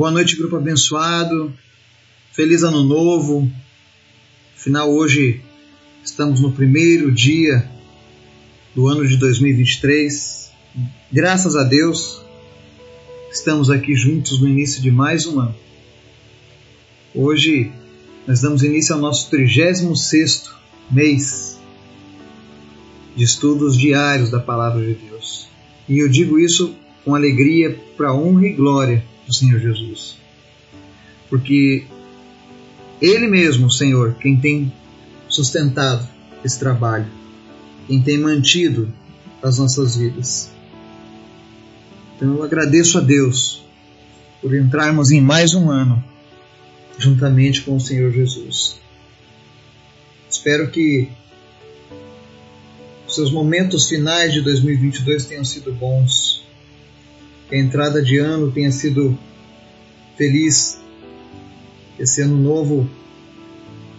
Boa noite, grupo abençoado. Feliz ano novo. Afinal, hoje estamos no primeiro dia do ano de 2023. Graças a Deus, estamos aqui juntos no início de mais um ano. Hoje nós damos início ao nosso 36 mês de estudos diários da Palavra de Deus. E eu digo isso com alegria para honra e glória do Senhor Jesus. Porque Ele mesmo, Senhor, quem tem sustentado esse trabalho, quem tem mantido as nossas vidas. Então eu agradeço a Deus por entrarmos em mais um ano juntamente com o Senhor Jesus. Espero que seus momentos finais de 2022 tenham sido bons, que a entrada de ano tenha sido feliz, que esse ano novo,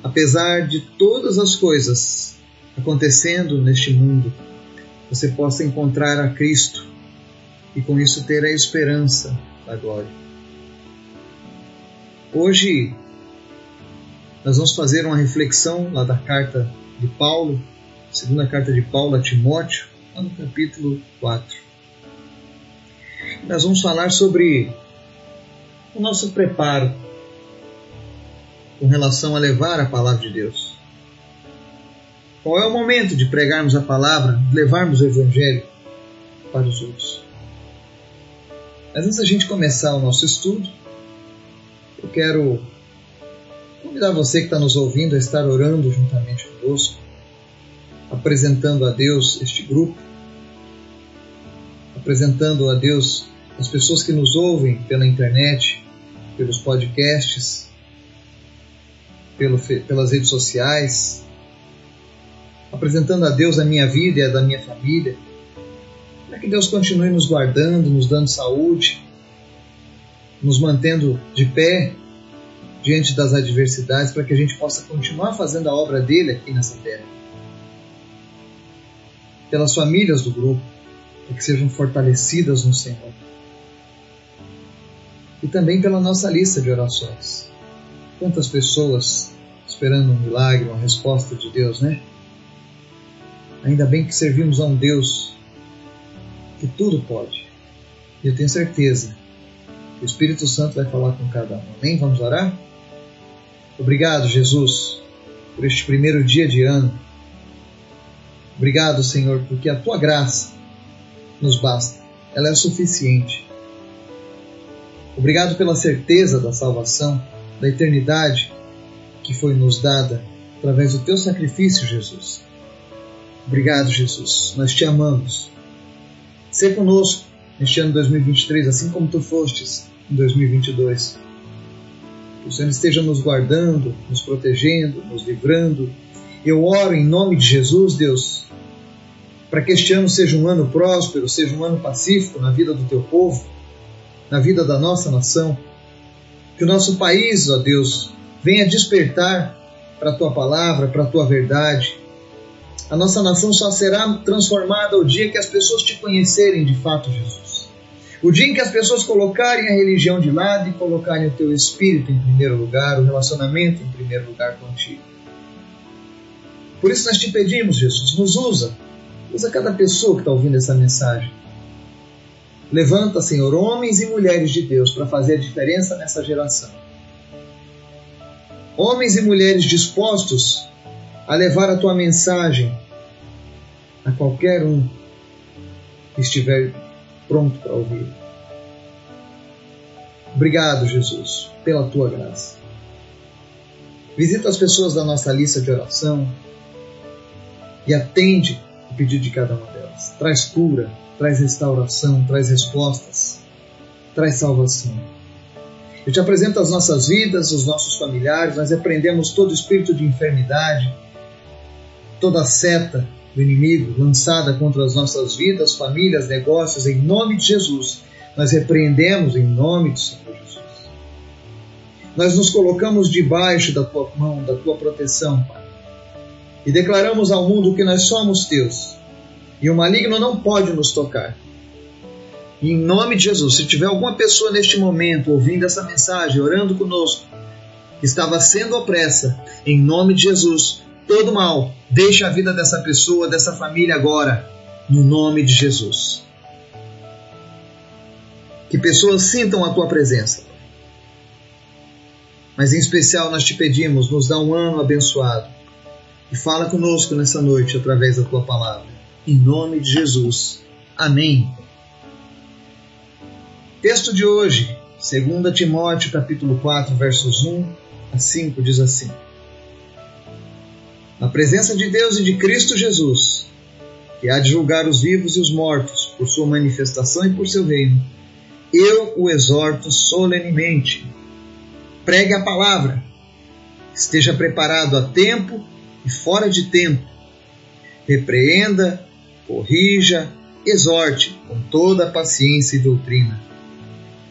apesar de todas as coisas acontecendo neste mundo, você possa encontrar a Cristo e com isso ter a esperança da glória. Hoje nós vamos fazer uma reflexão lá da carta de Paulo, segunda carta de Paulo a Timóteo, lá no capítulo 4. Nós vamos falar sobre o nosso preparo com relação a levar a palavra de Deus. Qual é o momento de pregarmos a palavra, levarmos o Evangelho para os outros? Mas antes da gente começar o nosso estudo, eu quero convidar você que está nos ouvindo a estar orando juntamente conosco, apresentando a Deus este grupo, apresentando a Deus as pessoas que nos ouvem pela internet, pelos podcasts, pelo, pelas redes sociais, apresentando a Deus a minha vida e a da minha família, para que Deus continue nos guardando, nos dando saúde, nos mantendo de pé diante das adversidades para que a gente possa continuar fazendo a obra dele aqui nessa terra. Pelas famílias do grupo, para que sejam fortalecidas no Senhor. E também pela nossa lista de orações. Quantas pessoas esperando um milagre, uma resposta de Deus, né? Ainda bem que servimos a um Deus que tudo pode. E eu tenho certeza que o Espírito Santo vai falar com cada um. Amém? Vamos orar? Obrigado, Jesus, por este primeiro dia de ano. Obrigado, Senhor, porque a tua graça nos basta, ela é suficiente. Obrigado pela certeza da salvação, da eternidade que foi nos dada através do teu sacrifício, Jesus. Obrigado, Jesus. Nós te amamos. Ser conosco neste ano 2023, assim como tu fostes em 2022. Que o Senhor esteja nos guardando, nos protegendo, nos livrando. Eu oro em nome de Jesus, Deus, para que este ano seja um ano próspero, seja um ano pacífico na vida do teu povo, na vida da nossa nação. Que o nosso país, ó Deus, venha despertar para a tua palavra, para a tua verdade. A nossa nação só será transformada o dia que as pessoas te conhecerem de fato, Jesus. O dia em que as pessoas colocarem a religião de lado e colocarem o teu espírito em primeiro lugar, o relacionamento em primeiro lugar contigo. Por isso nós te pedimos, Jesus, nos usa. Usa cada pessoa que está ouvindo essa mensagem. Levanta, Senhor, homens e mulheres de Deus para fazer a diferença nessa geração. Homens e mulheres dispostos a levar a tua mensagem a qualquer um que estiver pronto para ouvir. Obrigado, Jesus, pela tua graça. Visita as pessoas da nossa lista de oração e atende o pedido de cada uma delas. Traz cura, traz restauração, traz respostas, traz salvação. Eu te apresento as nossas vidas, os nossos familiares, nós repreendemos todo espírito de enfermidade, toda seta do inimigo lançada contra as nossas vidas, famílias, negócios, em nome de Jesus. Nós repreendemos em nome do Senhor Jesus. Nós nos colocamos debaixo da tua mão, da tua proteção, Pai. E declaramos ao mundo que nós somos teus. E o maligno não pode nos tocar. E em nome de Jesus, se tiver alguma pessoa neste momento ouvindo essa mensagem, orando conosco, que estava sendo opressa, em nome de Jesus, todo mal, deixa a vida dessa pessoa, dessa família agora, no nome de Jesus. Que pessoas sintam a tua presença. Mas em especial nós te pedimos, nos dá um ano abençoado e fala conosco nessa noite através da tua palavra. Em nome de Jesus. Amém. Texto de hoje, 2 Timóteo capítulo 4, versos 1 a 5 diz assim: Na presença de Deus e de Cristo Jesus, que há de julgar os vivos e os mortos por sua manifestação e por seu reino, eu o exorto solenemente. Pregue a palavra. Esteja preparado a tempo e fora de tempo. Repreenda, corrija, exorte com toda a paciência e doutrina.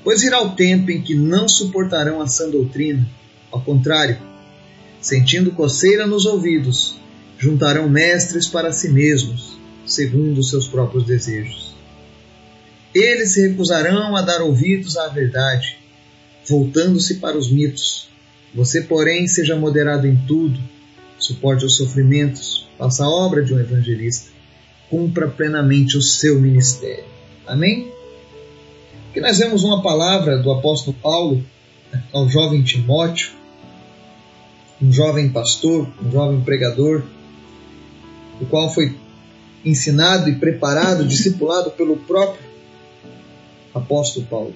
Pois virá o tempo em que não suportarão a sã doutrina, ao contrário, sentindo coceira nos ouvidos, juntarão mestres para si mesmos, segundo os seus próprios desejos. Eles se recusarão a dar ouvidos à verdade, voltando-se para os mitos. Você, porém, seja moderado em tudo, suporte os sofrimentos, faça a obra de um evangelista, cumpra plenamente o seu ministério. Amém? Aqui nós vemos uma palavra do apóstolo Paulo né, ao jovem Timóteo, um jovem pastor, um jovem pregador, o qual foi ensinado e preparado, discipulado pelo próprio apóstolo Paulo.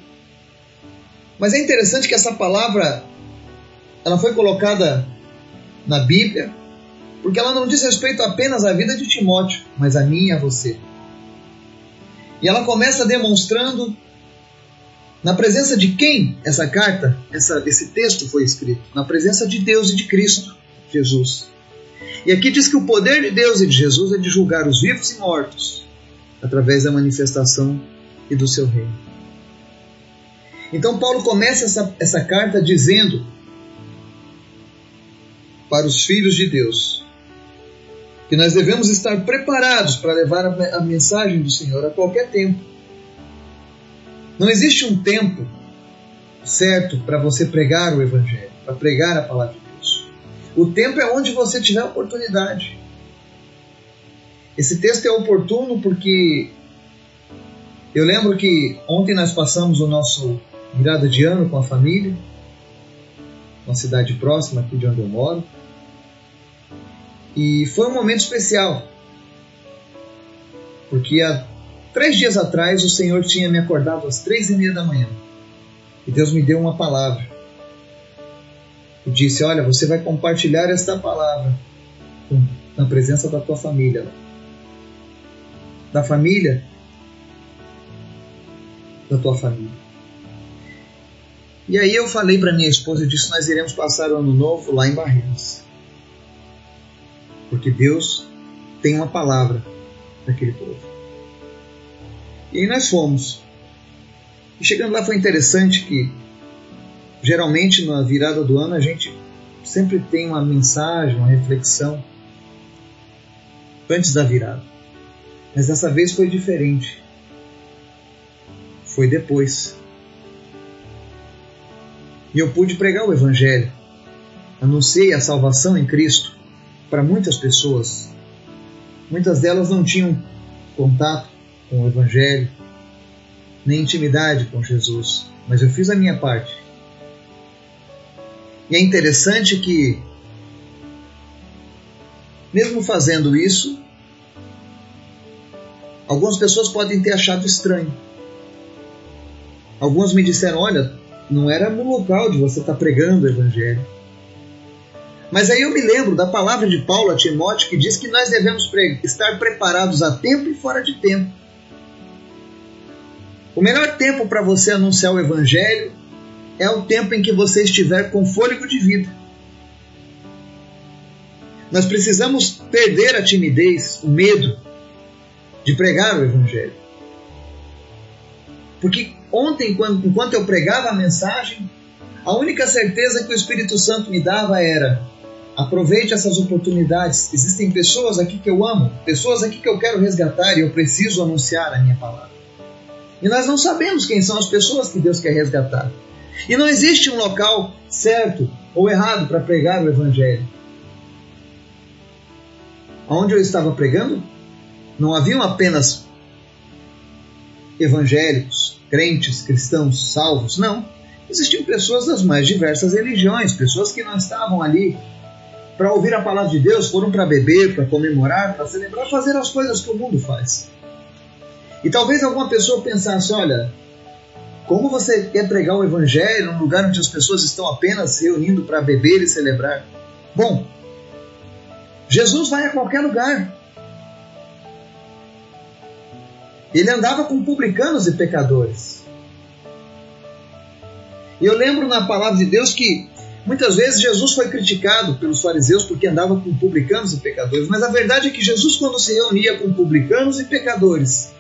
Mas é interessante que essa palavra ela foi colocada na Bíblia porque ela não diz respeito apenas à vida de Timóteo, mas a mim e a você. E ela começa demonstrando na presença de quem essa carta, essa, esse texto foi escrito? Na presença de Deus e de Cristo, Jesus. E aqui diz que o poder de Deus e de Jesus é de julgar os vivos e mortos através da manifestação e do seu reino. Então, Paulo começa essa, essa carta dizendo para os filhos de Deus que nós devemos estar preparados para levar a, a mensagem do Senhor a qualquer tempo não existe um tempo certo para você pregar o Evangelho, para pregar a palavra de Deus. O tempo é onde você tiver oportunidade. Esse texto é oportuno porque eu lembro que ontem nós passamos o nosso virada de ano com a família, uma cidade próxima aqui de onde eu moro. E foi um momento especial, porque a Três dias atrás, o Senhor tinha me acordado às três e meia da manhã. E Deus me deu uma palavra. E disse: Olha, você vai compartilhar esta palavra na presença da tua família. Da família da tua família. E aí eu falei para minha esposa, eu disse: Nós iremos passar o ano novo lá em Barreiras. Porque Deus tem uma palavra para aquele povo. E aí nós fomos. E chegando lá foi interessante que geralmente na virada do ano a gente sempre tem uma mensagem, uma reflexão antes da virada. Mas dessa vez foi diferente. Foi depois. E eu pude pregar o Evangelho. Anunciei a salvação em Cristo para muitas pessoas. Muitas delas não tinham contato com o Evangelho, nem intimidade com Jesus, mas eu fiz a minha parte. E é interessante que, mesmo fazendo isso, algumas pessoas podem ter achado estranho. Alguns me disseram: olha, não era no local de você estar pregando o Evangelho. Mas aí eu me lembro da palavra de Paulo a Timóteo que diz que nós devemos estar preparados a tempo e fora de tempo. O melhor tempo para você anunciar o Evangelho é o tempo em que você estiver com fôlego de vida. Nós precisamos perder a timidez, o medo de pregar o Evangelho. Porque ontem, enquanto eu pregava a mensagem, a única certeza que o Espírito Santo me dava era: aproveite essas oportunidades. Existem pessoas aqui que eu amo, pessoas aqui que eu quero resgatar e eu preciso anunciar a minha palavra. E nós não sabemos quem são as pessoas que Deus quer resgatar. E não existe um local certo ou errado para pregar o Evangelho. Onde eu estava pregando, não haviam apenas evangélicos, crentes, cristãos, salvos. Não. Existiam pessoas das mais diversas religiões, pessoas que não estavam ali para ouvir a palavra de Deus, foram para beber, para comemorar, para celebrar, fazer as coisas que o mundo faz. E talvez alguma pessoa pensasse: olha, como você quer pregar o evangelho num lugar onde as pessoas estão apenas se reunindo para beber e celebrar? Bom, Jesus vai a qualquer lugar. Ele andava com publicanos e pecadores. E eu lembro na palavra de Deus que muitas vezes Jesus foi criticado pelos fariseus porque andava com publicanos e pecadores, mas a verdade é que Jesus, quando se reunia com publicanos e pecadores,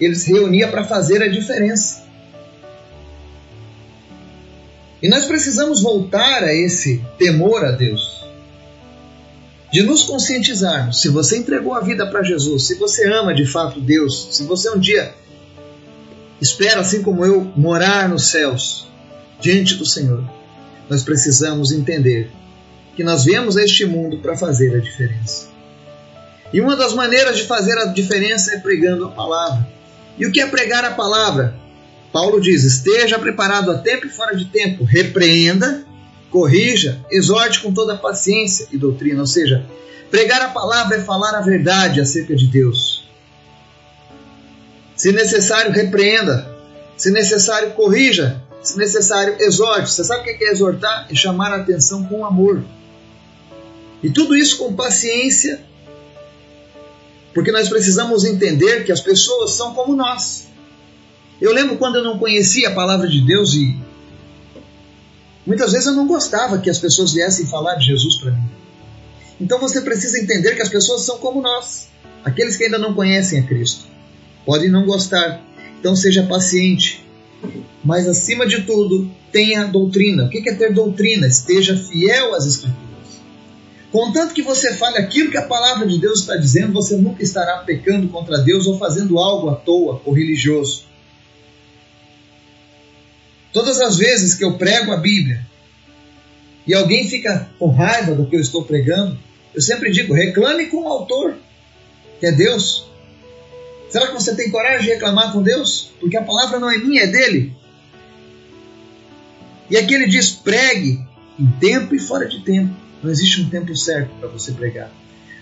ele se reunia para fazer a diferença. E nós precisamos voltar a esse temor a Deus. De nos conscientizarmos, se você entregou a vida para Jesus, se você ama de fato Deus, se você um dia espera, assim como eu, morar nos céus, diante do Senhor, nós precisamos entender que nós viemos a este mundo para fazer a diferença. E uma das maneiras de fazer a diferença é pregando a palavra. E o que é pregar a palavra? Paulo diz: esteja preparado a tempo e fora de tempo, repreenda, corrija, exorte com toda paciência e doutrina. Ou seja, pregar a palavra é falar a verdade acerca de Deus. Se necessário, repreenda. Se necessário, corrija. Se necessário, exorte. Você sabe o que é exortar? É chamar a atenção com amor. E tudo isso com paciência, porque nós precisamos entender que as pessoas são como nós. Eu lembro quando eu não conhecia a palavra de Deus e muitas vezes eu não gostava que as pessoas viessem falar de Jesus para mim. Então você precisa entender que as pessoas são como nós, aqueles que ainda não conhecem a Cristo. Podem não gostar, então seja paciente. Mas acima de tudo, tenha doutrina. O que é ter doutrina? Esteja fiel às Escrituras. Contanto que você fale aquilo que a palavra de Deus está dizendo, você nunca estará pecando contra Deus ou fazendo algo à toa ou religioso. Todas as vezes que eu prego a Bíblia e alguém fica com raiva do que eu estou pregando, eu sempre digo: reclame com o autor, que é Deus. Será que você tem coragem de reclamar com Deus? Porque a palavra não é minha, é dele. E aqui ele diz: pregue em tempo e fora de tempo. Não existe um tempo certo para você pregar.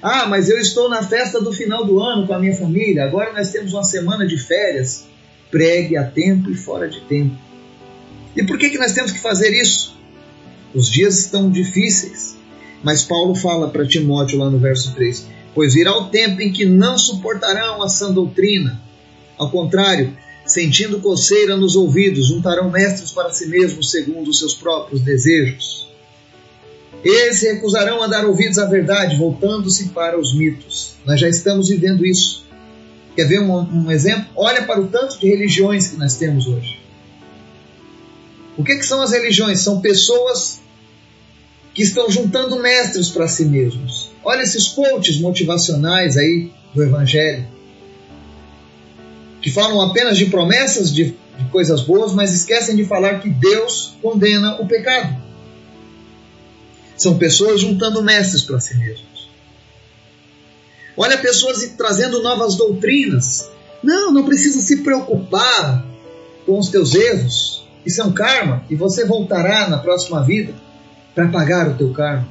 Ah, mas eu estou na festa do final do ano com a minha família, agora nós temos uma semana de férias. Pregue a tempo e fora de tempo. E por que, que nós temos que fazer isso? Os dias estão difíceis. Mas Paulo fala para Timóteo lá no verso 3: Pois virá o tempo em que não suportarão a sã doutrina. Ao contrário, sentindo coceira nos ouvidos, juntarão mestres para si mesmos segundo os seus próprios desejos. Eles se recusarão a dar ouvidos à verdade, voltando-se para os mitos. Nós já estamos vivendo isso. Quer ver um, um exemplo? Olha para o tanto de religiões que nós temos hoje. O que, que são as religiões? São pessoas que estão juntando mestres para si mesmos. Olha esses coaches motivacionais aí do Evangelho, que falam apenas de promessas de, de coisas boas, mas esquecem de falar que Deus condena o pecado. São pessoas juntando mestres para si mesmos. Olha pessoas trazendo novas doutrinas. Não, não precisa se preocupar com os teus erros. Isso é um karma e você voltará na próxima vida para pagar o teu karma.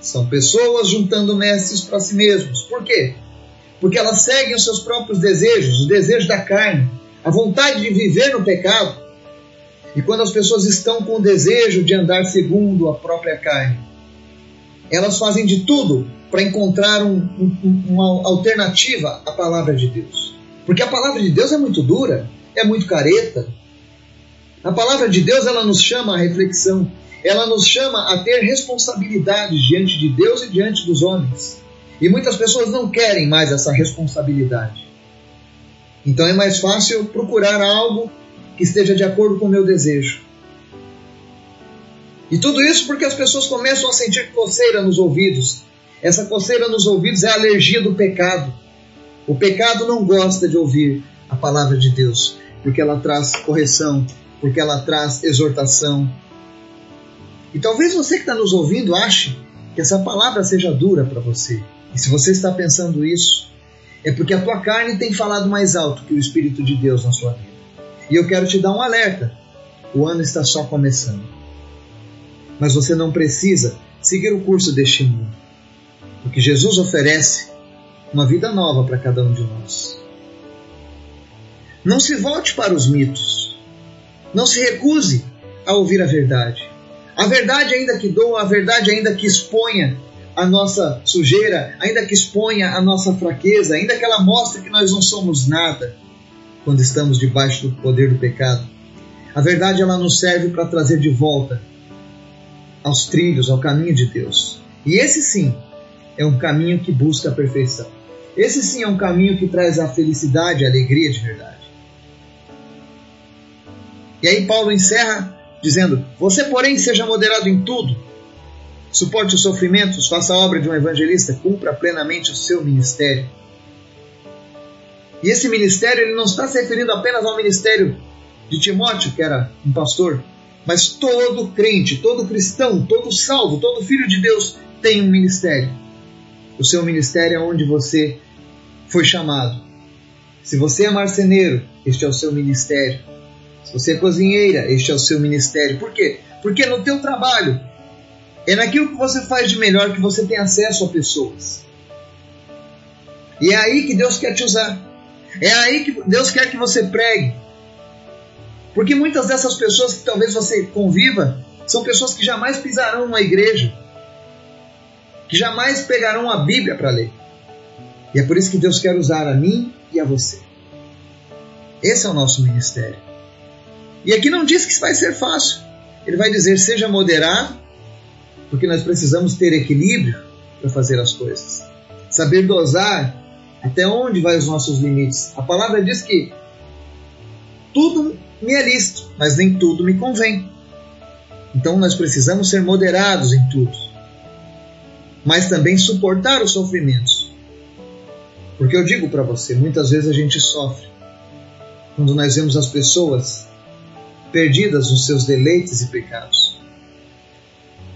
São pessoas juntando mestres para si mesmos. Por quê? Porque elas seguem os seus próprios desejos, o desejo da carne, a vontade de viver no pecado. E quando as pessoas estão com o desejo de andar segundo a própria carne, elas fazem de tudo para encontrar um, um, uma alternativa à palavra de Deus. Porque a palavra de Deus é muito dura, é muito careta, a palavra de Deus ela nos chama à reflexão, ela nos chama a ter responsabilidades diante de Deus e diante dos homens. E muitas pessoas não querem mais essa responsabilidade. Então é mais fácil procurar algo que esteja de acordo com o meu desejo. E tudo isso porque as pessoas começam a sentir coceira nos ouvidos. Essa coceira nos ouvidos é a alergia do pecado. O pecado não gosta de ouvir a palavra de Deus, porque ela traz correção, porque ela traz exortação. E talvez você que está nos ouvindo ache que essa palavra seja dura para você. E se você está pensando isso, é porque a tua carne tem falado mais alto que o Espírito de Deus na sua vida. E eu quero te dar um alerta: o ano está só começando. Mas você não precisa seguir o curso deste mundo, porque Jesus oferece uma vida nova para cada um de nós. Não se volte para os mitos. Não se recuse a ouvir a verdade. A verdade, ainda que doa, a verdade, ainda que exponha a nossa sujeira, ainda que exponha a nossa fraqueza, ainda que ela mostre que nós não somos nada quando estamos debaixo do poder do pecado. A verdade ela nos serve para trazer de volta aos trilhos, ao caminho de Deus. E esse sim é um caminho que busca a perfeição. Esse sim é um caminho que traz a felicidade, a alegria de verdade. E aí Paulo encerra dizendo: Você, porém, seja moderado em tudo, suporte os sofrimentos, faça a obra de um evangelista, cumpra plenamente o seu ministério. E esse ministério ele não está se referindo apenas ao ministério de Timóteo, que era um pastor, mas todo crente, todo cristão, todo salvo, todo filho de Deus tem um ministério. O seu ministério é onde você foi chamado. Se você é marceneiro, este é o seu ministério. Se você é cozinheira, este é o seu ministério. Por quê? Porque no teu trabalho é naquilo que você faz de melhor que você tem acesso a pessoas. E é aí que Deus quer te usar. É aí que Deus quer que você pregue. Porque muitas dessas pessoas que talvez você conviva são pessoas que jamais pisarão numa igreja, que jamais pegarão a Bíblia para ler. E é por isso que Deus quer usar a mim e a você. Esse é o nosso ministério. E aqui não diz que vai ser fácil. Ele vai dizer: seja moderado, porque nós precisamos ter equilíbrio para fazer as coisas. Saber dosar até onde vai os nossos limites. A palavra diz que tudo me é lícito, mas nem tudo me convém. Então nós precisamos ser moderados em tudo, mas também suportar os sofrimentos. Porque eu digo para você, muitas vezes a gente sofre quando nós vemos as pessoas perdidas nos seus deleites e pecados.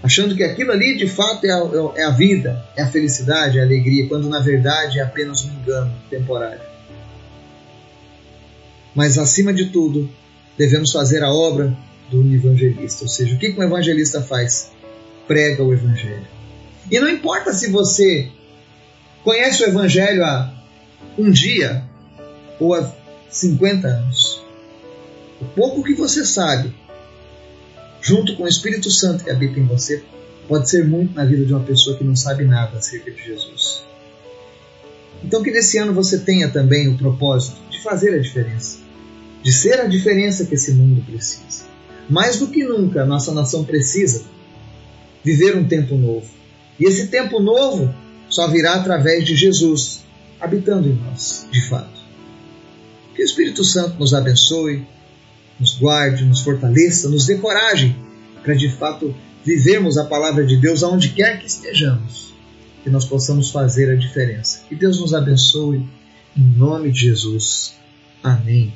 Achando que aquilo ali de fato é a, é a vida, é a felicidade, é a alegria, quando na verdade é apenas um engano temporário. Mas acima de tudo, devemos fazer a obra do evangelista. Ou seja, o que um evangelista faz? Prega o evangelho. E não importa se você conhece o evangelho há um dia ou há 50 anos. O pouco que você sabe, junto com o Espírito Santo que habita em você, pode ser muito na vida de uma pessoa que não sabe nada acerca de Jesus. Então, que nesse ano você tenha também o propósito de fazer a diferença, de ser a diferença que esse mundo precisa. Mais do que nunca, nossa nação precisa viver um tempo novo. E esse tempo novo só virá através de Jesus habitando em nós, de fato. Que o Espírito Santo nos abençoe, nos guarde, nos fortaleça, nos dê coragem para de fato vivermos a palavra de Deus aonde quer que estejamos, que nós possamos fazer a diferença. Que Deus nos abençoe em nome de Jesus. Amém.